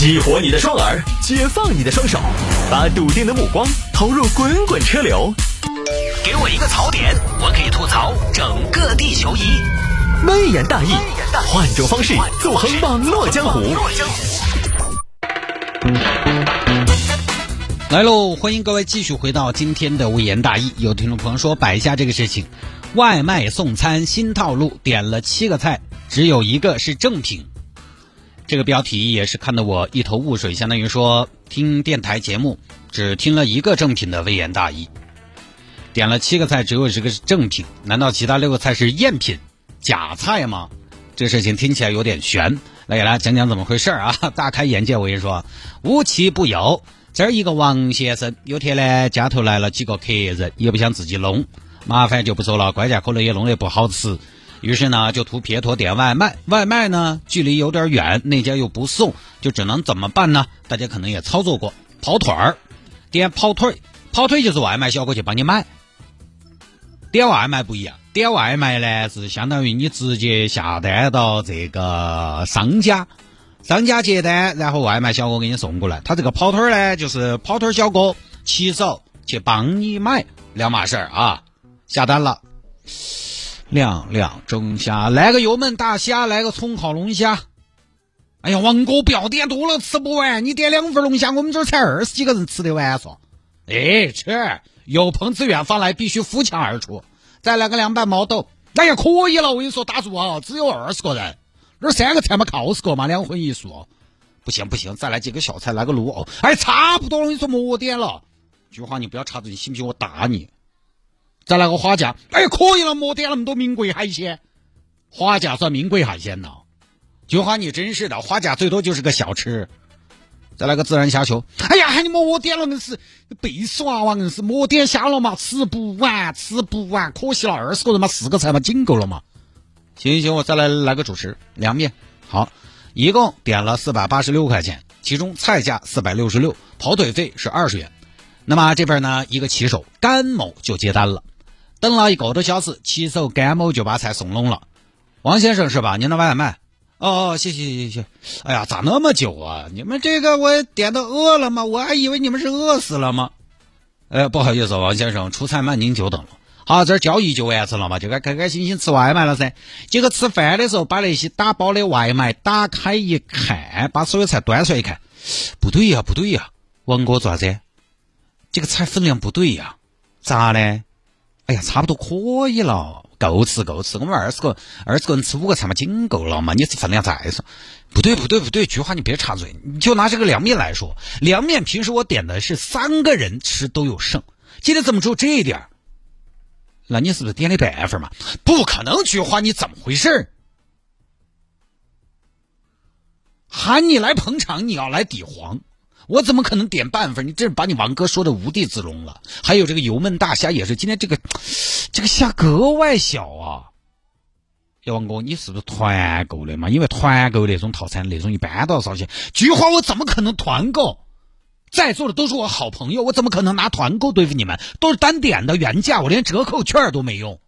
激活你的双耳，解放你的双手，把笃定的目光投入滚滚车流。给我一个槽点，我可以吐槽整个地球仪。微言大义，换种方式纵横网络江湖。来喽，欢迎各位继续回到今天的微言大义。有听众朋友说摆一下这个事情，外卖送餐新套路，点了七个菜，只有一个是正品。这个标题也是看得我一头雾水，相当于说听电台节目只听了一个正品的微言大义，点了七个菜，只有一个是正品，难道其他六个菜是赝品、假菜吗？这事情听起来有点悬，来给大家讲讲怎么回事啊！大开眼界，我跟你说，无奇不有。这儿一个王先生，有天呢家头来了几个客人，也不想自己弄，麻烦就不说了，关键可能也弄得不好吃。于是呢，就图撇脱点外卖，外卖呢距离有点远，那家又不送，就只能怎么办呢？大家可能也操作过跑腿儿，点跑腿，跑腿就是外卖小哥去帮你买。点外卖不一样，点外卖呢是相当于你直接下单到这个商家，商家接单，然后外卖小哥给你送过来。他这个跑腿儿呢，就是跑腿儿小哥骑手去帮你买，两码事儿啊。下单了。两两蒸虾，来个油焖大虾，来个葱烤龙虾。哎呀，王哥不要点多了，吃不完。你点两份龙虾，我们这儿才二十几个人吃得完嗦。哎，吃，有朋自远方来，必须扶墙而出。再来个凉拌毛豆。哎呀，可以了，我跟你说，大叔啊，只有二十个人，这三个菜嘛，靠十个嘛，两荤一素。不行不行，再来几个小菜，来个卤藕。哎，差不多了，我跟你说莫点了。菊花，你不要插嘴，你信不信我打你？再来个花甲，哎，可以了，莫点那么多名贵海鲜，花甲算名贵海鲜呢。菊花，你真是的，花甲最多就是个小吃。再来个自然虾球，哎呀，你莫点了，硬是背死娃娃，硬是莫点虾了嘛，吃不完，吃不完，可惜了，二十个人嘛，四个菜嘛，仅够了嘛。行行，我再来来个主食，凉面。好，一共点了四百八十六块钱，其中菜价四百六十六，跑腿费是二十元。那么这边呢，一个骑手甘某就接单了。等了一个多小时，骑手甘某就把菜送拢了。王先生是吧？您的外卖？哦，谢谢谢谢。哎呀，咋那么久啊？你们这个我点的饿了吗？我还以为你们是饿死了吗？呃，不好意思，王先生，出菜慢，您久等了。好，这交易就完成了嘛，就该开开心心吃外卖了噻。结果吃饭的时候，把那些打包的外卖打开一看，把所有菜端出来一看，不对呀，不对呀，王哥做啥子？这个菜分量不对呀？咋嘞？哎呀，差不多可以了，够吃够吃。我们二十个二十个人吃五个菜嘛，仅够了嘛。你这分量再说，不对不对不对，菊花你别插嘴。你就拿这个凉面来说，凉面平时我点的是三个人吃都有剩，今天怎么只有这一点那你是不是点了半份嘛？不可能，菊花你怎么回事喊你来捧场，你要来抵黄。我怎么可能点半份？你这把你王哥说的无地自容了。还有这个油焖大虾也是，今天这个这个虾格外小啊。小王哥，你是不是团购的嘛？因为团购那种套餐那种一般都要少钱。菊花，我怎么可能团购？在座的都是我好朋友，我怎么可能拿团购对付你们？都是单点的原价，我连折扣券都没用。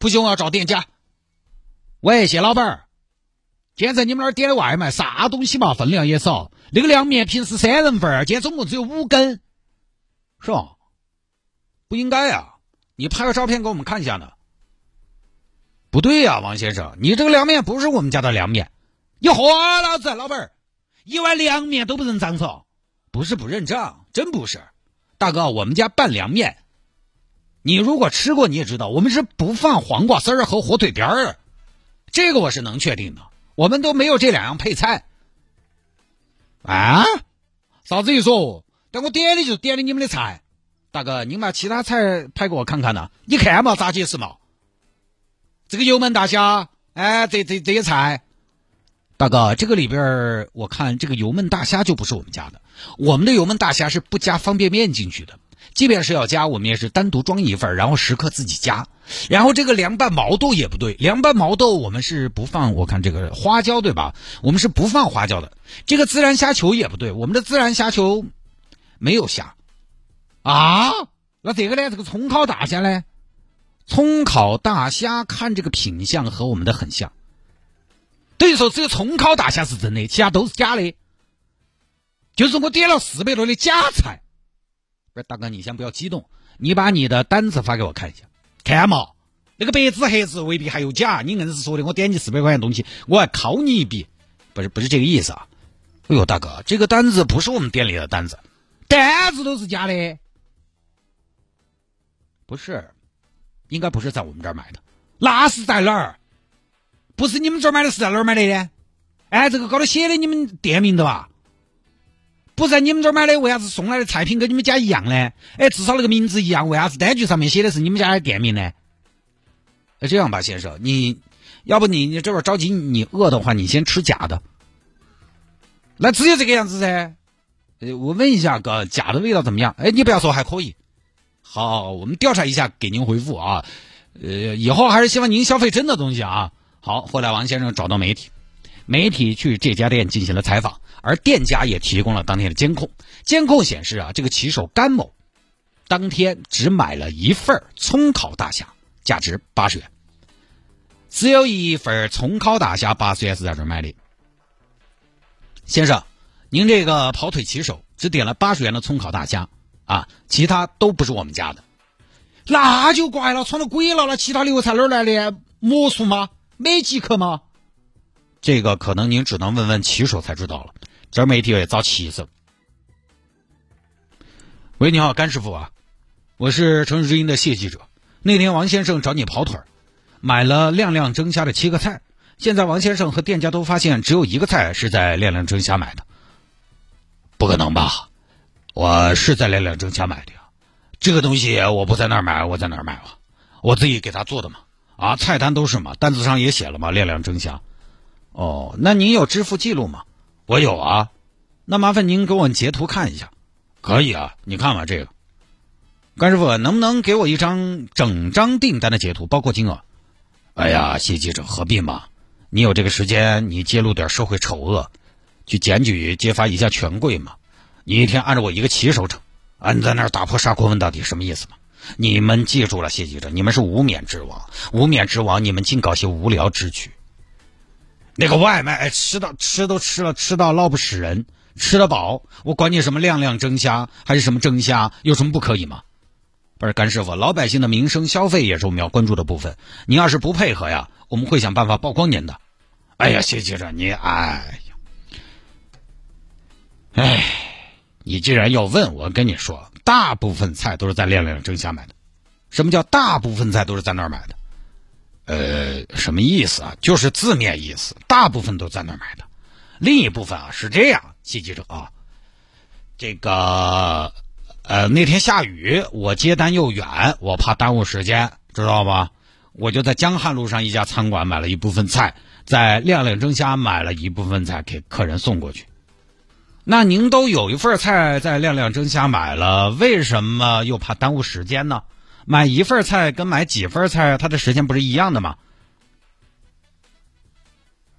不行，我要找店家。喂，谢老板儿。今天在你们那儿点的外卖，啥东西嘛？分量也少。那个凉面平时三人份儿，今天总共只有五根，是吧？不应该呀！你拍个照片给我们看一下呢。不对呀，王先生，你这个凉面不是我们家的凉面。你活老子，老板儿，一碗凉面都不认账嗦？不是不认账，真不是。大哥，我们家拌凉面，你如果吃过你也知道，我们是不放黄瓜丝儿和火腿边儿，这个我是能确定的。我们都没有这两样配菜，啊？啥子意思？但我点的就点的你们的菜，大哥，你把其他菜拍给我看看呢？你看嘛，咋解释嘛？这个油焖大虾，哎，这这这些菜，大哥，这个里边我看这个油焖大虾就不是我们家的，我们的油焖大虾是不加方便面进去的。即便是要加，我们也是单独装一份，然后食客自己加。然后这个凉拌毛豆也不对，凉拌毛豆我们是不放，我看这个花椒对吧？我们是不放花椒的。这个孜然虾球也不对，我们的孜然虾球没有虾啊。那这个呢？这个葱烤大虾呢？葱烤大虾看这个品相和我们的很像，等于说只有葱烤大虾是真的，其他都是假的。就是我点了四百多的假菜。不是大哥，你先不要激动，你把你的单子发给我看一下，看嘛，那个白纸黑字未必还有假，你硬是说的我点你四百块钱东西，我还考你一笔，不是不是这个意思啊。哎呦，大哥，这个单子不是我们店里的单子，单子都是假的，不是，应该不是在我们这儿买的，那是在哪儿？不是你们这儿买的，是在哪儿买的呢？哎，这个高头写的你们店名的吧？不在你们这儿买的，为啥子送来的菜品跟你们家一样呢？哎，至少那个名字一样，为啥子单据上面写的是你们家的店名呢？那这样吧，先生，你要不你你这边着急，你饿的话，你先吃假的。那只有这个样子噻。呃我问一下哥，假的味道怎么样？哎，你不要说还可以。好，我们调查一下，给您回复啊。呃，以后还是希望您消费真的东西啊。好，后来王先生找到媒体，媒体去这家店进行了采访，而店家也提供了当天的监控。监控显示啊，这个骑手甘某当天只买了一份葱烤大虾，价值八十元，只有一份葱烤大虾八十元是在这儿买的。先生，您这个跑腿骑手只点了八十元的葱烤大虾啊，其他都不是我们家的，那就怪了，闯了鬼了，那其他流菜哪儿来的？魔术吗？没即可吗？这个可能您只能问问骑手才知道了。这媒体也遭气死。喂，你好，甘师傅啊，我是城市之音的谢记者。那天王先生找你跑腿儿，买了亮亮蒸虾的七个菜。现在王先生和店家都发现只有一个菜是在亮亮蒸虾买的。不可能吧？我是在亮亮蒸虾买的呀。这个东西我不在那儿买，我在哪儿买啊？我自己给他做的嘛。啊，菜单都是嘛，单子上也写了嘛，亮亮蒸虾。哦，那您有支付记录吗？我有啊。那麻烦您给我截图看一下。可以啊，你看吧这个。甘师傅，能不能给我一张整张订单的截图，包括金额？哎呀，谢记者何必嘛？你有这个时间，你揭露点社会丑恶，去检举揭发一下权贵嘛？你一天按着我一个骑手整，啊，你在那儿打破砂锅问到底什么意思嘛？你们记住了，谢记者，你们是无冕之王，无冕之王，你们净搞些无聊之举。那个外卖哎吃到吃都吃了，吃到闹不死人，吃得饱，我管你什么亮亮蒸虾还是什么蒸虾，有什么不可以吗？不是甘师傅，老百姓的民生消费也是我们要关注的部分。你要是不配合呀，我们会想办法曝光您的。哎呀，谢记者，你哎呀，哎，你既然要问，我跟你说。大部分菜都是在亮亮蒸虾买的。什么叫大部分菜都是在那儿买的？什么意思啊？就是字面意思，大部分都在那儿买的。另一部分啊是这样，记记者啊，这个呃那天下雨，我接单又远，我怕耽误时间，知道吧？我就在江汉路上一家餐馆买了一部分菜，在亮亮蒸虾买了一部分菜给客人送过去。那您都有一份菜在亮亮蒸虾买了，为什么又怕耽误时间呢？买一份菜跟买几份菜，它的时间不是一样的吗？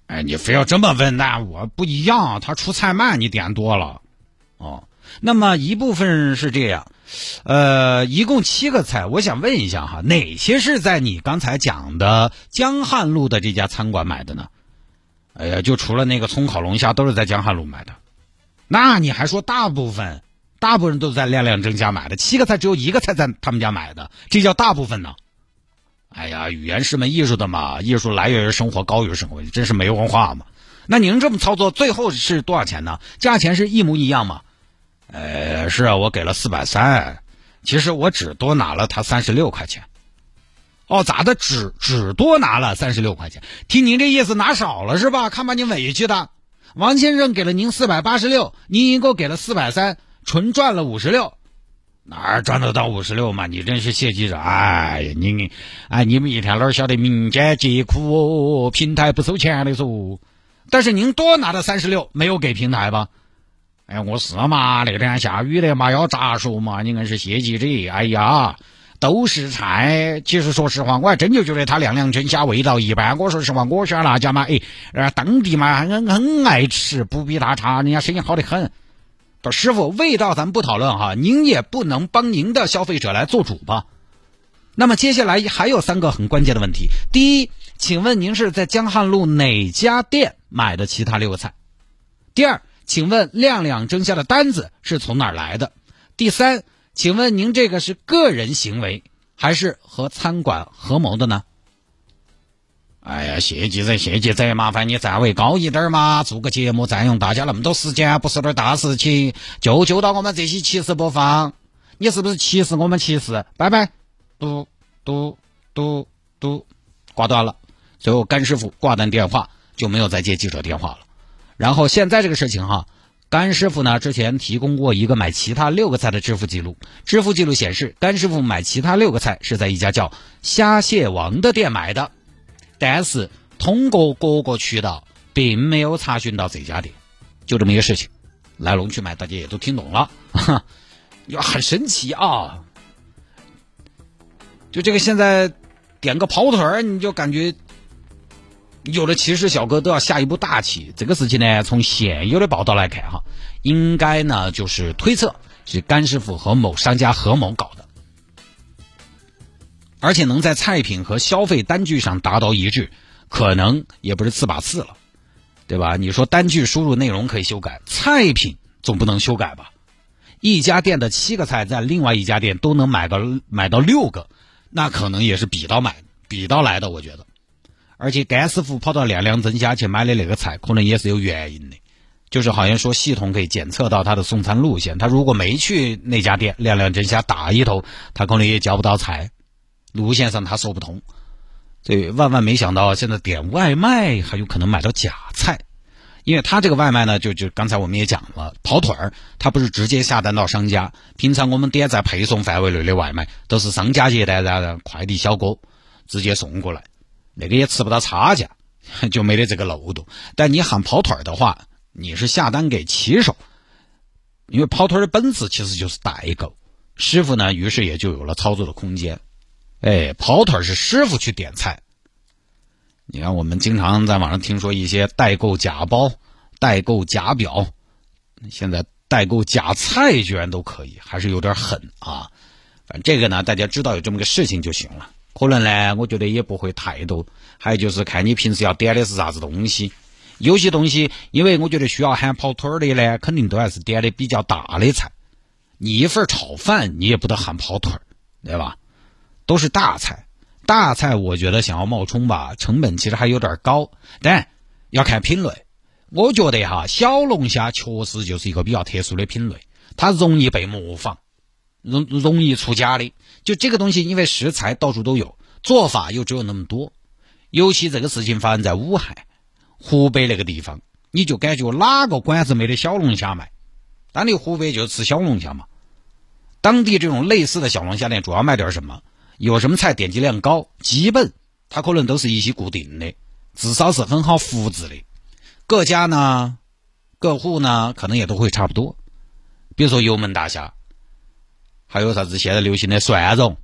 哎，你非要这么问，那我不一样，他出菜慢，你点多了。哦，那么一部分是这样，呃，一共七个菜，我想问一下哈，哪些是在你刚才讲的江汉路的这家餐馆买的呢？哎呀，就除了那个葱烤龙虾，都是在江汉路买的。那你还说大部分，大部分人都在亮亮蒸家买的，七个菜只有一个菜在他们家买的，这叫大部分呢？哎呀，语言是门艺术的嘛，艺术来源于生活，高于生活，真是没文化嘛。那您这么操作，最后是多少钱呢？价钱是一模一样吗？呃，是啊，我给了四百三，其实我只多拿了他三十六块钱。哦，咋的？只只多拿了三十六块钱？听您这意思，拿少了是吧？看把你委屈的。王先生给了您四百八十六，您一共给了四百三，纯赚了五十六，哪儿赚得到五十六嘛？你真是谢记者，哎呀，你哎，你们一天哪晓得民间疾苦哦？平台不收钱的说，但是您多拿了三十六，没有给平台吧？哎呀，我是嘛，那天下雨的嘛，要咋说嘛？你硬是谢记者，哎呀。都是菜，其实说实话，我还真就觉得它亮亮蒸虾味道一般。我说实话，我选那家嘛，哎，当地嘛很很爱吃，不比他差，人家生意好的很。师傅，味道咱们不讨论哈，您也不能帮您的消费者来做主吧？那么接下来还有三个很关键的问题：第一，请问您是在江汉路哪家店买的其他六个菜？第二，请问亮亮蒸虾的单子是从哪儿来的？第三，请问您这个是个人行为还是和餐馆合谋的呢？哎呀，谢记者，谢记者，麻烦你站位高一点嘛！做个节目占用大家那么多时间，不是点大事情，就就到我们这些歧视播放，你是不是歧视我们歧视？拜拜，嘟嘟嘟嘟，挂断了。最后，甘师傅挂断电话，就没有再接记者电话了。然后现在这个事情哈，甘师傅呢之前提供过一个买其他六个菜的支付记录，支付记录显示，甘师傅买其他六个菜是在一家叫虾蟹王的店买的。但是通过各个渠道，并没有查询到这家店，就这么一个事情，来龙去脉大家也都听懂了，呀，很神奇啊！就这个现在点个跑腿儿，你就感觉有的骑士小哥都要下一步大棋。这个事情呢，从现有的报道来看，哈，应该呢就是推测是甘师傅和某商家合谋搞的。而且能在菜品和消费单据上达到一致，可能也不是次把次了，对吧？你说单据输入内容可以修改，菜品总不能修改吧？一家店的七个菜在另外一家店都能买个买到六个，那可能也是比到买比到来的，我觉得。而且甘师傅跑到亮亮蒸虾去买的那个菜，可能也是有原因的，就是好像说系统可以检测到他的送餐路线，他如果没去那家店亮亮蒸虾打一头，他可能也交不到菜。路线上他说不通，这万万没想到，现在点外卖还有可能买到假菜，因为他这个外卖呢，就就刚才我们也讲了，跑腿儿，他不是直接下单到商家，平常我们点在配送范围内的外卖，都是商家接单，然后快递小哥直接送过来，那个也吃不到差价，就没得这个漏洞。但你喊跑腿儿的话，你是下单给骑手，因为跑腿儿的本质其实就是代购，师傅呢，于是也就有了操作的空间。哎，跑腿是师傅去点菜。你看，我们经常在网上听说一些代购假包、代购假表，现在代购假菜居然都可以，还是有点狠啊！反正这个呢，大家知道有这么个事情就行了。可能呢，我觉得也不会太多。还有就是看你平时要点的是啥子东西。有些东西，因为我觉得需要喊跑腿的呢，肯定都还是点的比较大的菜。你一份炒饭，你也不得喊跑腿对吧？都是大菜，大菜我觉得想要冒充吧，成本其实还有点高，但要看品类。我觉得哈，小龙虾确实就是一个比较特殊的品类，它容易被模仿，容容易出假的。就这个东西，因为食材到处都有，做法又只有那么多，尤其这个事情发生在武汉、湖北那个地方，你就感觉哪个馆子没得小龙虾卖？当地湖北就吃小龙虾嘛，当地这种类似的小龙虾店主要卖点什么？有什么菜点击量高，基本它可能都是一些固定的，至少是很好复制的。各家呢，各户呢，可能也都会差不多。比如说油焖大虾，还有啥子现在流行的蒜蓉、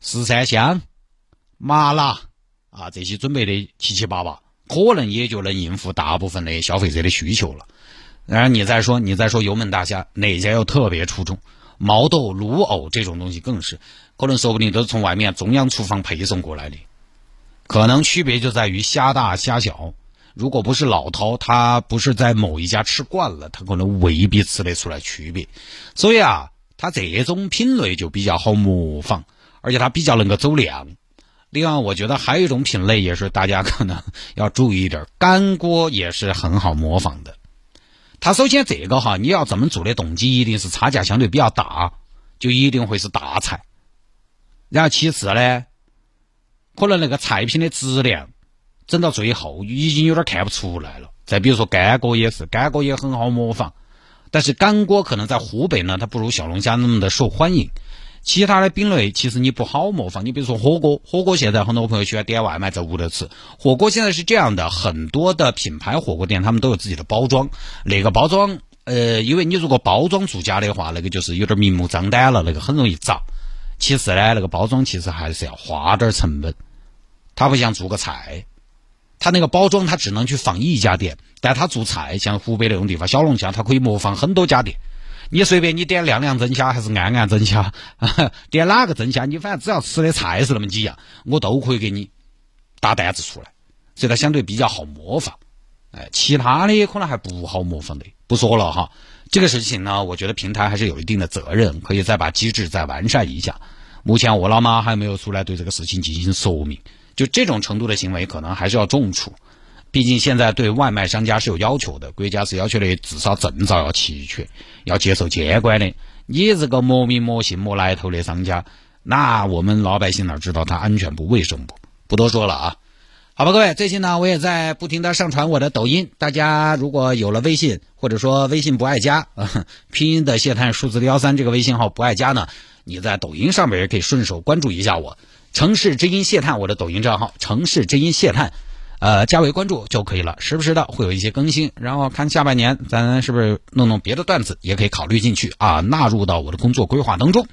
十三香、麻辣啊，这些准备的七七八八，可能也就能应付大部分的消费者的需求了。然后你再说，你再说油焖大虾哪家又特别出众？毛豆、卤藕这种东西更是，可能说不定都是从外面中央厨房配送过来的。可能区别就在于虾大虾小。如果不是老饕，他不是在某一家吃惯了，他可能未必吃得出来区别。所以啊，它这种品类就比较好模仿，而且它比较能够走量。另外，我觉得还有一种品类也是大家可能要注意一点，干锅也是很好模仿的。他首先这个哈，你要这么做的动机一定是差价相对比较大，就一定会是大菜。然后其次呢，可能那个菜品的质量，整到最后已经有点看不出来了。再比如说干锅也是，干锅也很好模仿，但是干锅可能在湖北呢，它不如小龙虾那么的受欢迎。其他的品类其实你不好模仿，你比如说火锅，火锅现在很多朋友喜欢点外卖在屋头吃。火锅现在是这样的，很多的品牌火锅店他们都有自己的包装，那个包装，呃，因为你如果包装做假的话，那个就是有点明目张胆了，那个很容易砸。其次呢，那个包装其实还是要花点成本，它不像做个菜，它那个包装它只能去仿一家店，但它做菜像湖北那种地方，小龙虾它可以模仿很多家店。你随便你点亮亮蒸虾还是安安蒸虾，点哪个蒸虾，你反正只要吃的菜是那么几样，我都可以给你打单子出来，所以它相对比较好模仿。哎，其他的可能还不好模仿的，不说了哈。这个事情呢，我觉得平台还是有一定的责任，可以再把机制再完善一下。目前我老妈还没有出来对这个事情进行说明，就这种程度的行为，可能还是要重处。毕竟现在对外卖商家是有要求的，国家是要求的至少证照要齐全，要接受监管的。你这个莫名莫姓莫来头的商家，那我们老百姓哪知道他安全不卫生不？不多说了啊。好吧，各位，最近呢，我也在不停的上传我的抖音。大家如果有了微信，或者说微信不爱加，拼音的谢探数字幺三这个微信号不爱加呢，你在抖音上面也可以顺手关注一下我，城市之音谢探我的抖音账号，城市之音谢探，呃，加为关注就可以了。时不时的会有一些更新，然后看下半年咱是不是弄弄别的段子，也可以考虑进去啊，纳入到我的工作规划当中。